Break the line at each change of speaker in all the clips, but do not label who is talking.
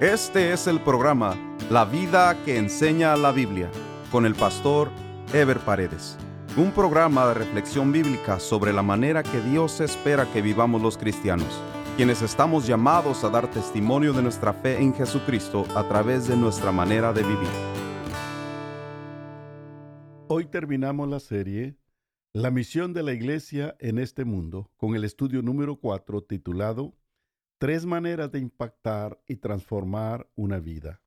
Este es el programa La vida que enseña la Biblia con el pastor Ever Paredes. Un programa de reflexión bíblica sobre la manera que Dios espera que vivamos los cristianos, quienes estamos llamados a dar testimonio de nuestra fe en Jesucristo a través de nuestra manera de vivir.
Hoy terminamos la serie La misión de la iglesia en este mundo con el estudio número 4 titulado Tres maneras de impactar y transformar una vida.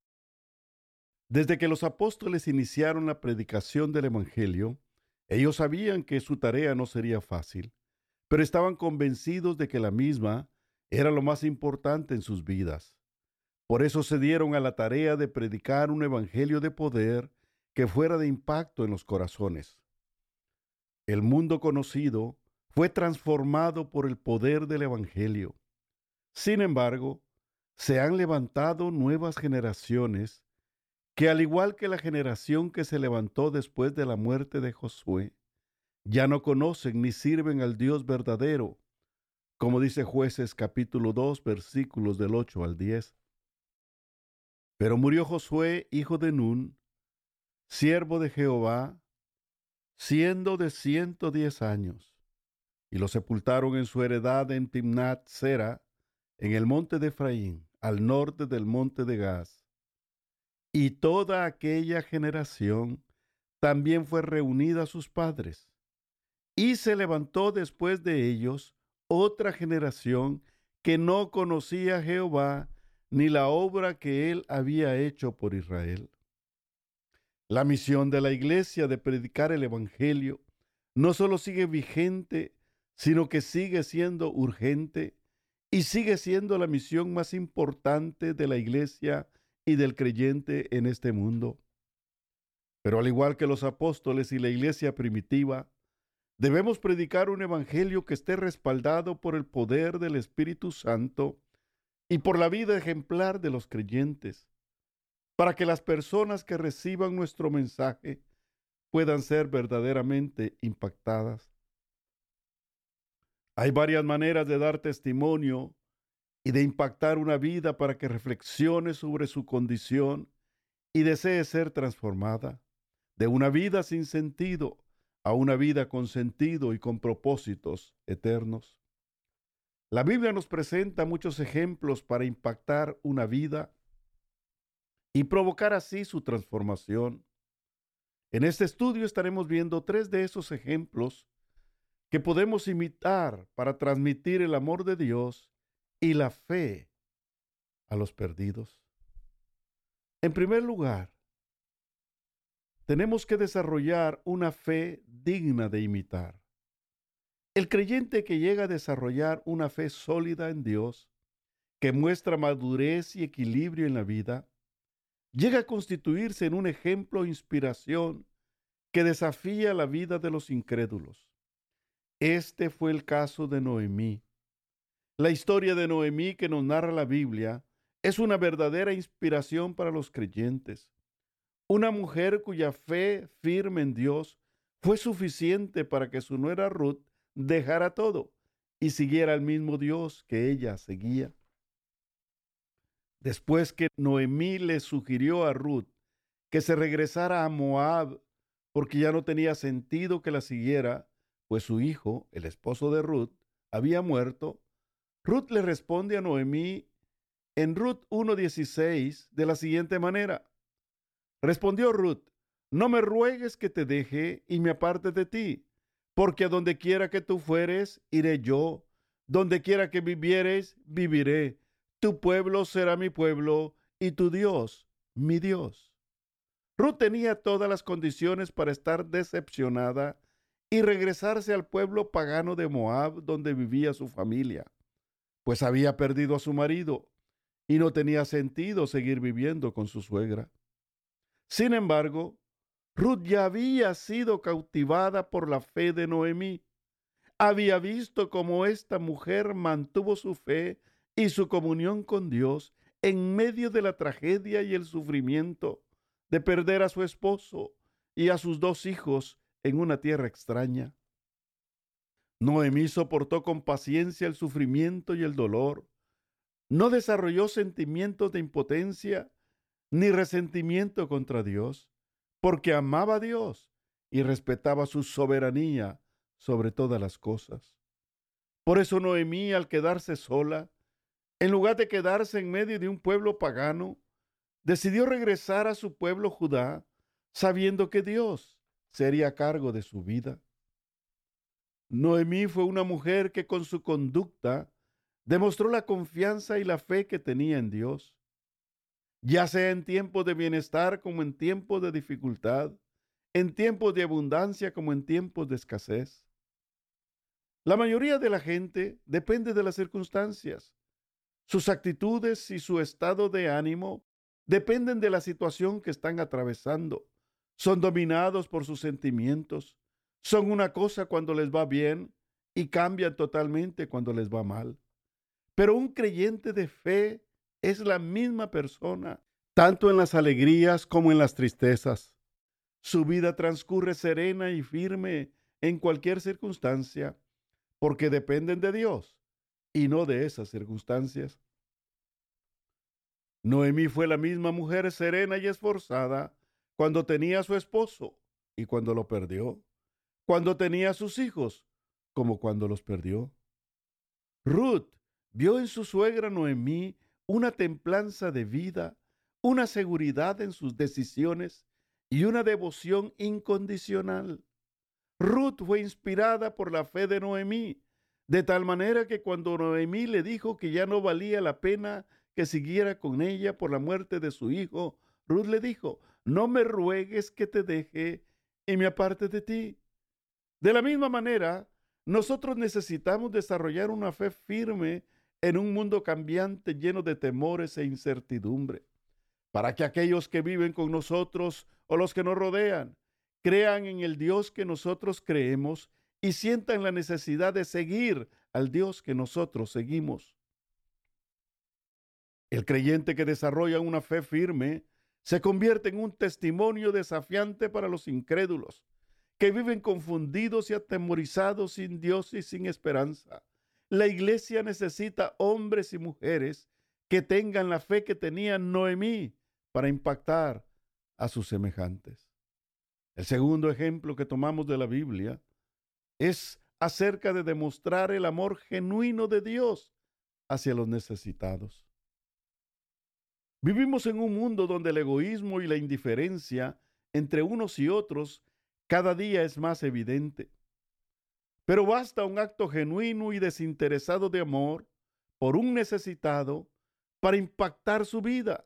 Desde que los apóstoles iniciaron la predicación del Evangelio, ellos sabían que su tarea no sería fácil, pero estaban convencidos de que la misma era lo más importante en sus vidas. Por eso se dieron a la tarea de predicar un Evangelio de poder que fuera de impacto en los corazones. El mundo conocido fue transformado por el poder del Evangelio. Sin embargo, se han levantado nuevas generaciones que al igual que la generación que se levantó después de la muerte de Josué, ya no conocen ni sirven al Dios verdadero, como dice jueces capítulo 2 versículos del 8 al 10. Pero murió Josué, hijo de Nun, siervo de Jehová, siendo de ciento diez años, y lo sepultaron en su heredad en Timnat Sera, en el monte de Efraín, al norte del monte de Gaz. Y toda aquella generación también fue reunida a sus padres. Y se levantó después de ellos otra generación que no conocía a Jehová ni la obra que él había hecho por Israel. La misión de la iglesia de predicar el Evangelio no solo sigue vigente, sino que sigue siendo urgente y sigue siendo la misión más importante de la iglesia y del creyente en este mundo. Pero al igual que los apóstoles y la iglesia primitiva, debemos predicar un evangelio que esté respaldado por el poder del Espíritu Santo y por la vida ejemplar de los creyentes, para que las personas que reciban nuestro mensaje puedan ser verdaderamente impactadas. Hay varias maneras de dar testimonio y de impactar una vida para que reflexione sobre su condición y desee ser transformada de una vida sin sentido a una vida con sentido y con propósitos eternos. La Biblia nos presenta muchos ejemplos para impactar una vida y provocar así su transformación. En este estudio estaremos viendo tres de esos ejemplos que podemos imitar para transmitir el amor de Dios y la fe a los perdidos? En primer lugar, tenemos que desarrollar una fe digna de imitar. El creyente que llega a desarrollar una fe sólida en Dios, que muestra madurez y equilibrio en la vida, llega a constituirse en un ejemplo e inspiración que desafía la vida de los incrédulos. Este fue el caso de Noemí. La historia de Noemí que nos narra la Biblia es una verdadera inspiración para los creyentes. Una mujer cuya fe firme en Dios fue suficiente para que su nuera Ruth dejara todo y siguiera al mismo Dios que ella seguía. Después que Noemí le sugirió a Ruth que se regresara a Moab porque ya no tenía sentido que la siguiera, pues su hijo, el esposo de Ruth, había muerto, Ruth le responde a Noemí en Ruth 1.16 de la siguiente manera. Respondió Ruth, no me ruegues que te deje y me aparte de ti, porque a donde quiera que tú fueres, iré yo, donde quiera que vivieres, viviré. Tu pueblo será mi pueblo y tu Dios, mi Dios. Ruth tenía todas las condiciones para estar decepcionada y regresarse al pueblo pagano de Moab donde vivía su familia, pues había perdido a su marido y no tenía sentido seguir viviendo con su suegra. Sin embargo, Ruth ya había sido cautivada por la fe de Noemí. Había visto cómo esta mujer mantuvo su fe y su comunión con Dios en medio de la tragedia y el sufrimiento de perder a su esposo y a sus dos hijos en una tierra extraña. Noemí soportó con paciencia el sufrimiento y el dolor, no desarrolló sentimientos de impotencia ni resentimiento contra Dios, porque amaba a Dios y respetaba su soberanía sobre todas las cosas. Por eso Noemí, al quedarse sola, en lugar de quedarse en medio de un pueblo pagano, decidió regresar a su pueblo Judá, sabiendo que Dios sería cargo de su vida. Noemí fue una mujer que con su conducta demostró la confianza y la fe que tenía en Dios. Ya sea en tiempos de bienestar como en tiempos de dificultad, en tiempos de abundancia como en tiempos de escasez. La mayoría de la gente depende de las circunstancias. Sus actitudes y su estado de ánimo dependen de la situación que están atravesando. Son dominados por sus sentimientos. Son una cosa cuando les va bien y cambian totalmente cuando les va mal. Pero un creyente de fe es la misma persona, tanto en las alegrías como en las tristezas. Su vida transcurre serena y firme en cualquier circunstancia, porque dependen de Dios y no de esas circunstancias. Noemí fue la misma mujer serena y esforzada cuando tenía a su esposo y cuando lo perdió, cuando tenía a sus hijos como cuando los perdió. Ruth vio en su suegra Noemí una templanza de vida, una seguridad en sus decisiones y una devoción incondicional. Ruth fue inspirada por la fe de Noemí, de tal manera que cuando Noemí le dijo que ya no valía la pena que siguiera con ella por la muerte de su hijo, Ruth le dijo, no me ruegues que te deje y me aparte de ti. De la misma manera, nosotros necesitamos desarrollar una fe firme en un mundo cambiante lleno de temores e incertidumbre, para que aquellos que viven con nosotros o los que nos rodean crean en el Dios que nosotros creemos y sientan la necesidad de seguir al Dios que nosotros seguimos. El creyente que desarrolla una fe firme se convierte en un testimonio desafiante para los incrédulos, que viven confundidos y atemorizados sin Dios y sin esperanza. La iglesia necesita hombres y mujeres que tengan la fe que tenía Noemí para impactar a sus semejantes. El segundo ejemplo que tomamos de la Biblia es acerca de demostrar el amor genuino de Dios hacia los necesitados. Vivimos en un mundo donde el egoísmo y la indiferencia entre unos y otros cada día es más evidente. Pero basta un acto genuino y desinteresado de amor por un necesitado para impactar su vida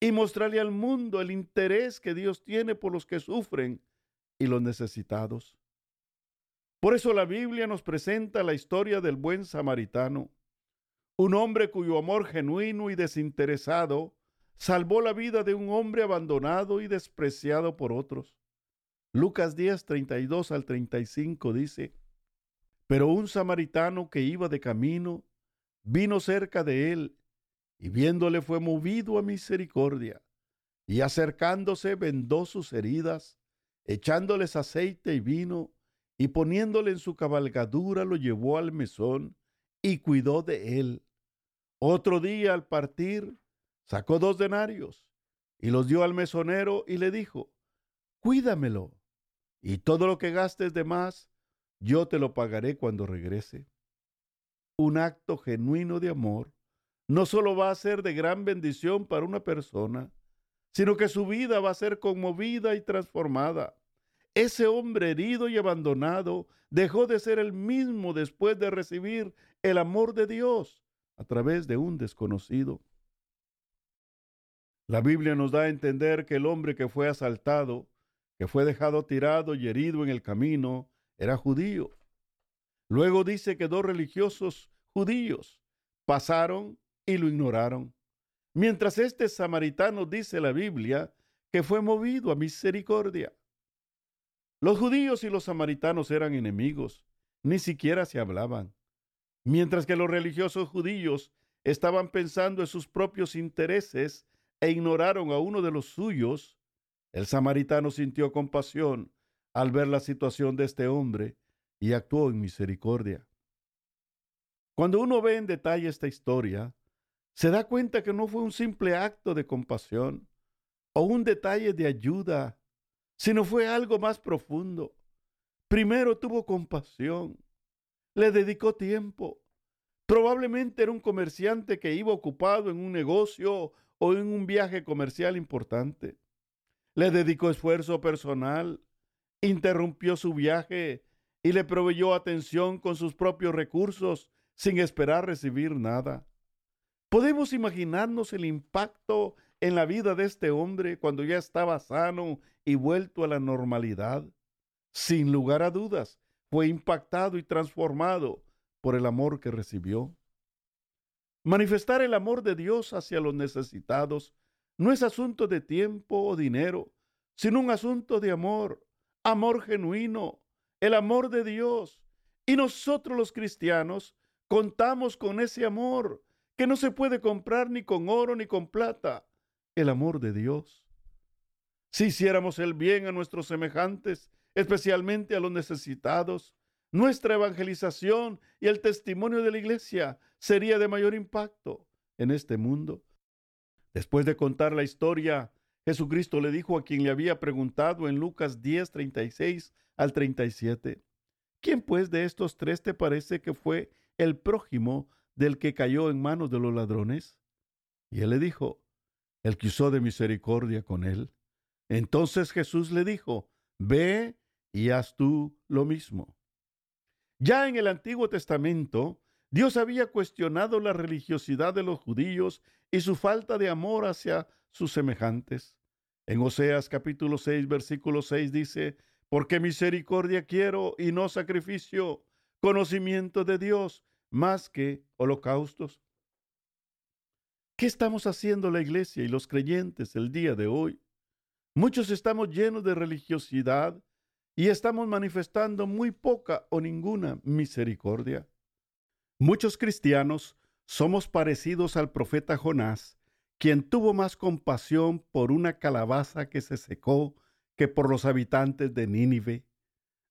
y mostrarle al mundo el interés que Dios tiene por los que sufren y los necesitados. Por eso la Biblia nos presenta la historia del buen samaritano, un hombre cuyo amor genuino y desinteresado salvó la vida de un hombre abandonado y despreciado por otros. Lucas 10, 32 al 35 dice, Pero un samaritano que iba de camino vino cerca de él y viéndole fue movido a misericordia, y acercándose vendó sus heridas, echándoles aceite y vino, y poniéndole en su cabalgadura lo llevó al mesón y cuidó de él. Otro día al partir sacó dos denarios y los dio al mesonero y le dijo, cuídamelo, y todo lo que gastes de más, yo te lo pagaré cuando regrese. Un acto genuino de amor no solo va a ser de gran bendición para una persona, sino que su vida va a ser conmovida y transformada. Ese hombre herido y abandonado dejó de ser el mismo después de recibir el amor de Dios a través de un desconocido. La Biblia nos da a entender que el hombre que fue asaltado, que fue dejado tirado y herido en el camino, era judío. Luego dice que dos religiosos judíos pasaron y lo ignoraron. Mientras este samaritano dice la Biblia que fue movido a misericordia. Los judíos y los samaritanos eran enemigos, ni siquiera se hablaban. Mientras que los religiosos judíos estaban pensando en sus propios intereses e ignoraron a uno de los suyos, el samaritano sintió compasión al ver la situación de este hombre y actuó en misericordia. Cuando uno ve en detalle esta historia, se da cuenta que no fue un simple acto de compasión o un detalle de ayuda, sino fue algo más profundo. Primero tuvo compasión, le dedicó tiempo. Probablemente era un comerciante que iba ocupado en un negocio o en un viaje comercial importante. Le dedicó esfuerzo personal, interrumpió su viaje y le proveyó atención con sus propios recursos sin esperar recibir nada. Podemos imaginarnos el impacto en la vida de este hombre cuando ya estaba sano y vuelto a la normalidad. Sin lugar a dudas, fue impactado y transformado por el amor que recibió. Manifestar el amor de Dios hacia los necesitados no es asunto de tiempo o dinero, sino un asunto de amor, amor genuino, el amor de Dios. Y nosotros los cristianos contamos con ese amor que no se puede comprar ni con oro ni con plata, el amor de Dios. Si hiciéramos el bien a nuestros semejantes, especialmente a los necesitados, nuestra evangelización y el testimonio de la iglesia sería de mayor impacto en este mundo. Después de contar la historia, Jesucristo le dijo a quien le había preguntado en Lucas 10, 36 al 37, ¿quién pues de estos tres te parece que fue el prójimo del que cayó en manos de los ladrones? Y él le dijo, el que usó de misericordia con él. Entonces Jesús le dijo, ve y haz tú lo mismo. Ya en el Antiguo Testamento, Dios había cuestionado la religiosidad de los judíos y su falta de amor hacia sus semejantes. En Oseas capítulo 6, versículo 6 dice, porque misericordia quiero y no sacrificio, conocimiento de Dios más que holocaustos. ¿Qué estamos haciendo la iglesia y los creyentes el día de hoy? Muchos estamos llenos de religiosidad y estamos manifestando muy poca o ninguna misericordia. Muchos cristianos somos parecidos al profeta Jonás, quien tuvo más compasión por una calabaza que se secó que por los habitantes de Nínive.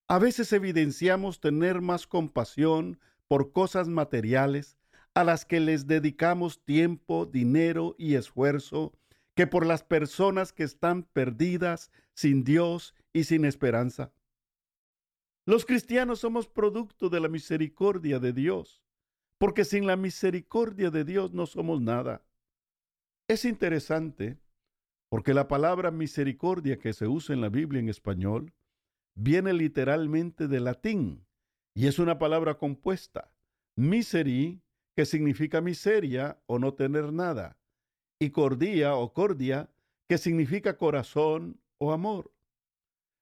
A veces evidenciamos tener más compasión por cosas materiales a las que les dedicamos tiempo, dinero y esfuerzo que por las personas que están perdidas, sin Dios y sin esperanza. Los cristianos somos producto de la misericordia de Dios, porque sin la misericordia de Dios no somos nada. Es interesante porque la palabra misericordia que se usa en la Biblia en español viene literalmente del latín y es una palabra compuesta. Miseri, que significa miseria o no tener nada, y cordia o cordia, que significa corazón o amor.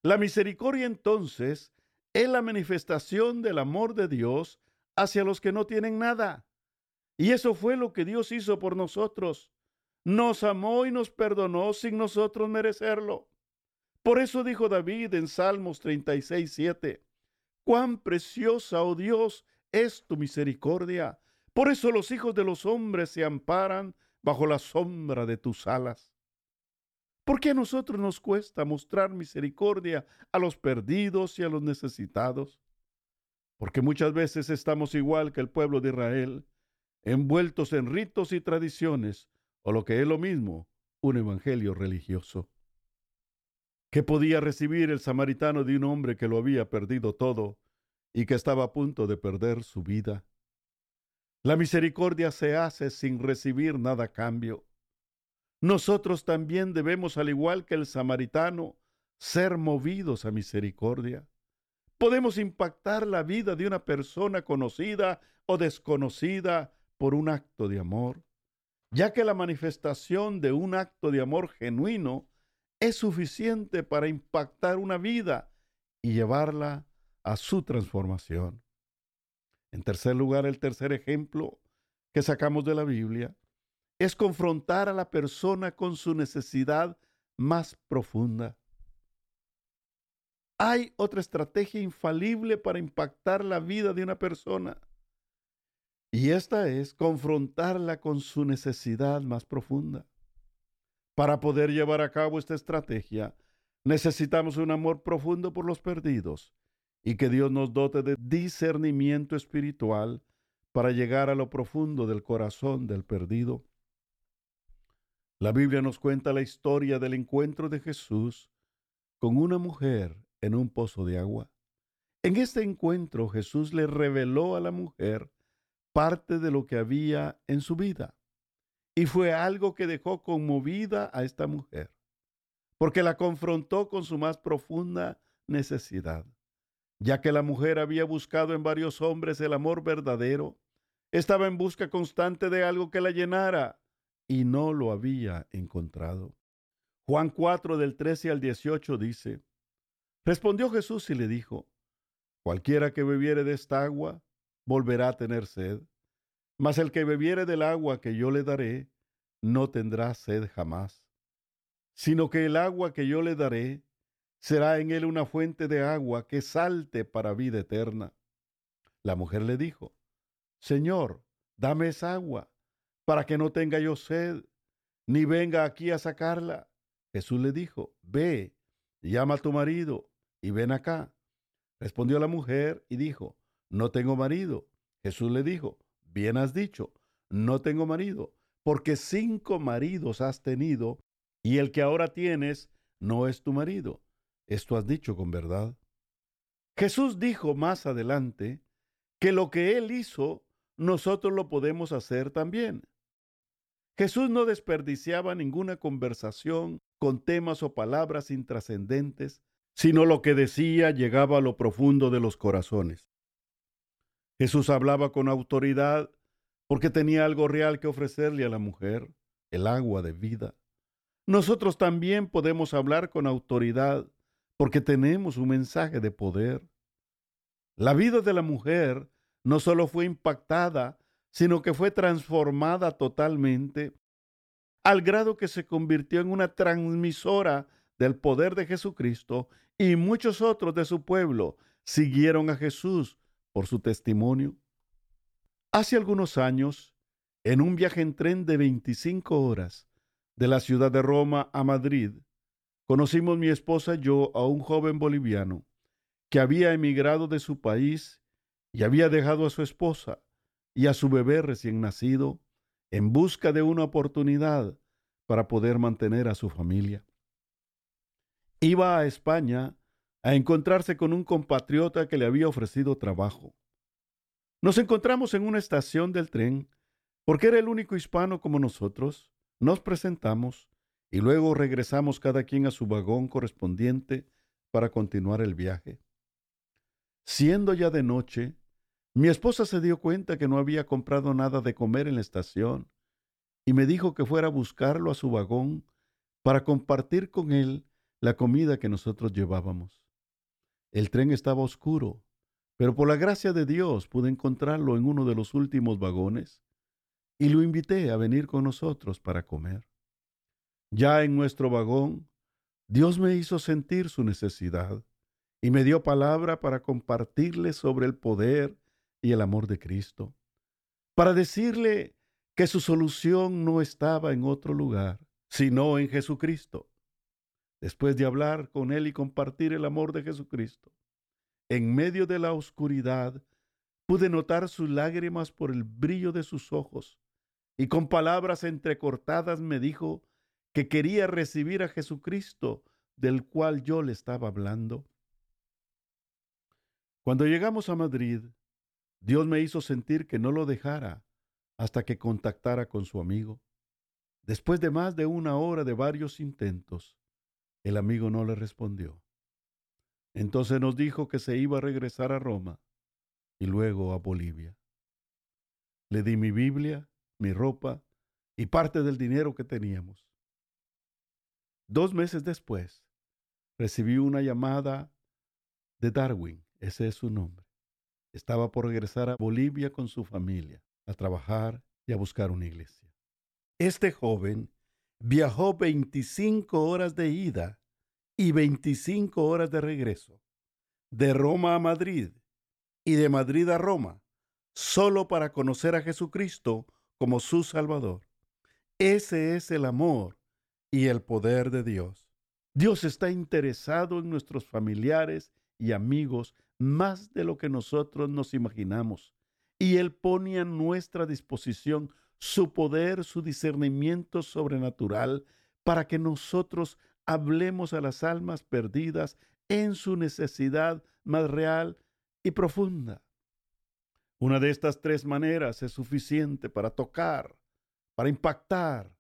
La misericordia entonces es la manifestación del amor de Dios hacia los que no tienen nada. Y eso fue lo que Dios hizo por nosotros. Nos amó y nos perdonó sin nosotros merecerlo. Por eso dijo David en Salmos 36, 7, Cuán preciosa, oh Dios, es tu misericordia. Por eso los hijos de los hombres se amparan bajo la sombra de tus alas. ¿Por qué a nosotros nos cuesta mostrar misericordia a los perdidos y a los necesitados? Porque muchas veces estamos igual que el pueblo de Israel, envueltos en ritos y tradiciones, o lo que es lo mismo, un evangelio religioso. ¿Qué podía recibir el samaritano de un hombre que lo había perdido todo y que estaba a punto de perder su vida? La misericordia se hace sin recibir nada a cambio. Nosotros también debemos, al igual que el samaritano, ser movidos a misericordia. Podemos impactar la vida de una persona conocida o desconocida por un acto de amor, ya que la manifestación de un acto de amor genuino es suficiente para impactar una vida y llevarla a su transformación. En tercer lugar, el tercer ejemplo que sacamos de la Biblia es confrontar a la persona con su necesidad más profunda. Hay otra estrategia infalible para impactar la vida de una persona. Y esta es confrontarla con su necesidad más profunda. Para poder llevar a cabo esta estrategia, necesitamos un amor profundo por los perdidos y que Dios nos dote de discernimiento espiritual para llegar a lo profundo del corazón del perdido. La Biblia nos cuenta la historia del encuentro de Jesús con una mujer en un pozo de agua. En este encuentro Jesús le reveló a la mujer parte de lo que había en su vida. Y fue algo que dejó conmovida a esta mujer, porque la confrontó con su más profunda necesidad. Ya que la mujer había buscado en varios hombres el amor verdadero, estaba en busca constante de algo que la llenara y no lo había encontrado. Juan 4 del 13 al 18 dice, Respondió Jesús y le dijo, Cualquiera que bebiere de esta agua, volverá a tener sed, mas el que bebiere del agua que yo le daré, no tendrá sed jamás, sino que el agua que yo le daré será en él una fuente de agua que salte para vida eterna. La mujer le dijo, Señor, dame esa agua, para que no tenga yo sed, ni venga aquí a sacarla. Jesús le dijo, Ve, llama a tu marido y ven acá. Respondió la mujer y dijo, No tengo marido. Jesús le dijo, Bien has dicho, no tengo marido, porque cinco maridos has tenido, y el que ahora tienes no es tu marido. Esto has dicho con verdad. Jesús dijo más adelante que lo que Él hizo, nosotros lo podemos hacer también. Jesús no desperdiciaba ninguna conversación con temas o palabras intrascendentes, sino lo que decía llegaba a lo profundo de los corazones. Jesús hablaba con autoridad porque tenía algo real que ofrecerle a la mujer, el agua de vida. Nosotros también podemos hablar con autoridad porque tenemos un mensaje de poder. La vida de la mujer no solo fue impactada, sino que fue transformada totalmente al grado que se convirtió en una transmisora del poder de Jesucristo y muchos otros de su pueblo siguieron a Jesús por su testimonio. Hace algunos años, en un viaje en tren de 25 horas de la ciudad de Roma a Madrid, conocimos mi esposa y yo a un joven boliviano que había emigrado de su país y había dejado a su esposa y a su bebé recién nacido en busca de una oportunidad para poder mantener a su familia. Iba a España a encontrarse con un compatriota que le había ofrecido trabajo. Nos encontramos en una estación del tren porque era el único hispano como nosotros. Nos presentamos y luego regresamos cada quien a su vagón correspondiente para continuar el viaje. Siendo ya de noche, mi esposa se dio cuenta que no había comprado nada de comer en la estación y me dijo que fuera a buscarlo a su vagón para compartir con él la comida que nosotros llevábamos. El tren estaba oscuro, pero por la gracia de Dios pude encontrarlo en uno de los últimos vagones y lo invité a venir con nosotros para comer. Ya en nuestro vagón, Dios me hizo sentir su necesidad y me dio palabra para compartirle sobre el poder y el amor de Cristo, para decirle que su solución no estaba en otro lugar, sino en Jesucristo. Después de hablar con él y compartir el amor de Jesucristo, en medio de la oscuridad, pude notar sus lágrimas por el brillo de sus ojos, y con palabras entrecortadas me dijo que quería recibir a Jesucristo del cual yo le estaba hablando. Cuando llegamos a Madrid, Dios me hizo sentir que no lo dejara hasta que contactara con su amigo. Después de más de una hora de varios intentos, el amigo no le respondió. Entonces nos dijo que se iba a regresar a Roma y luego a Bolivia. Le di mi Biblia, mi ropa y parte del dinero que teníamos. Dos meses después, recibí una llamada de Darwin, ese es su nombre. Estaba por regresar a Bolivia con su familia, a trabajar y a buscar una iglesia. Este joven viajó 25 horas de ida y 25 horas de regreso, de Roma a Madrid y de Madrid a Roma, solo para conocer a Jesucristo como su Salvador. Ese es el amor y el poder de Dios. Dios está interesado en nuestros familiares y amigos más de lo que nosotros nos imaginamos. y Él pone a nuestra disposición su poder, su discernimiento sobrenatural para que nosotros hablemos a las almas perdidas en su necesidad más real y profunda. Una de estas tres maneras es suficiente para tocar, para impactar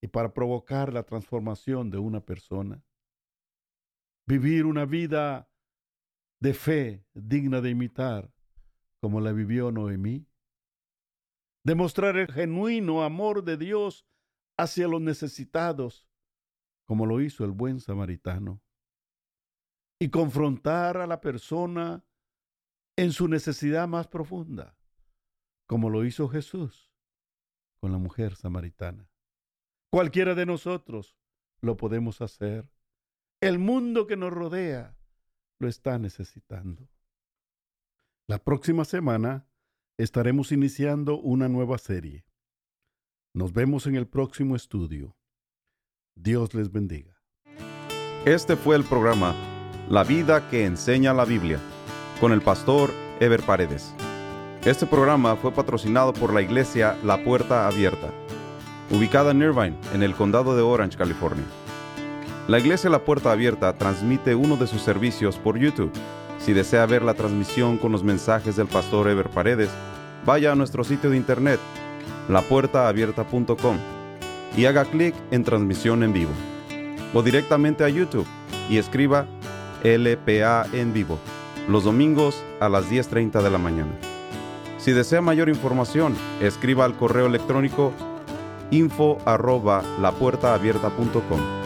y para provocar la transformación de una persona. Vivir una vida de fe digna de imitar, como la vivió Noemí. Demostrar el genuino amor de Dios hacia los necesitados, como lo hizo el buen samaritano. Y confrontar a la persona en su necesidad más profunda, como lo hizo Jesús con la mujer samaritana. Cualquiera de nosotros lo podemos hacer. El mundo que nos rodea lo está necesitando. La próxima semana estaremos iniciando una nueva serie. Nos vemos en el próximo estudio. Dios les bendiga.
Este fue el programa La vida que enseña la Biblia con el pastor Ever Paredes. Este programa fue patrocinado por la iglesia La Puerta Abierta, ubicada en Irvine, en el condado de Orange, California. La iglesia La Puerta Abierta transmite uno de sus servicios por YouTube. Si desea ver la transmisión con los mensajes del pastor Ever Paredes, vaya a nuestro sitio de internet, lapuertaabierta.com, y haga clic en transmisión en vivo. O directamente a YouTube y escriba LPA en vivo los domingos a las 10.30 de la mañana. Si desea mayor información, escriba al correo electrónico info arroba lapuertaabierta.com